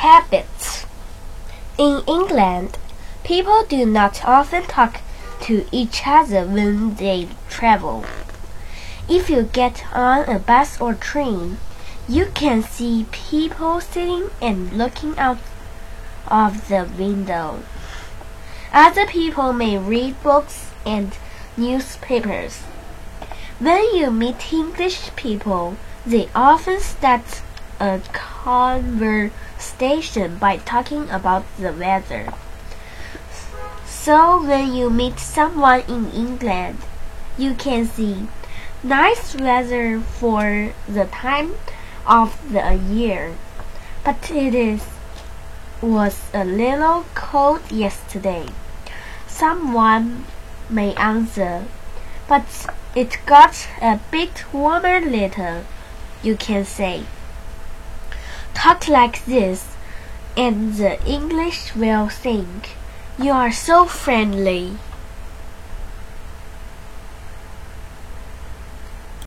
Habits In England, people do not often talk to each other when they travel. If you get on a bus or train, you can see people sitting and looking out of the window. Other people may read books and newspapers. When you meet English people, they often start a conversation by talking about the weather. So when you meet someone in England, you can see nice weather for the time of the year. But it is was a little cold yesterday. Someone may answer, but it got a bit warmer later. You can say, talk like this, and the English will think you are so friendly.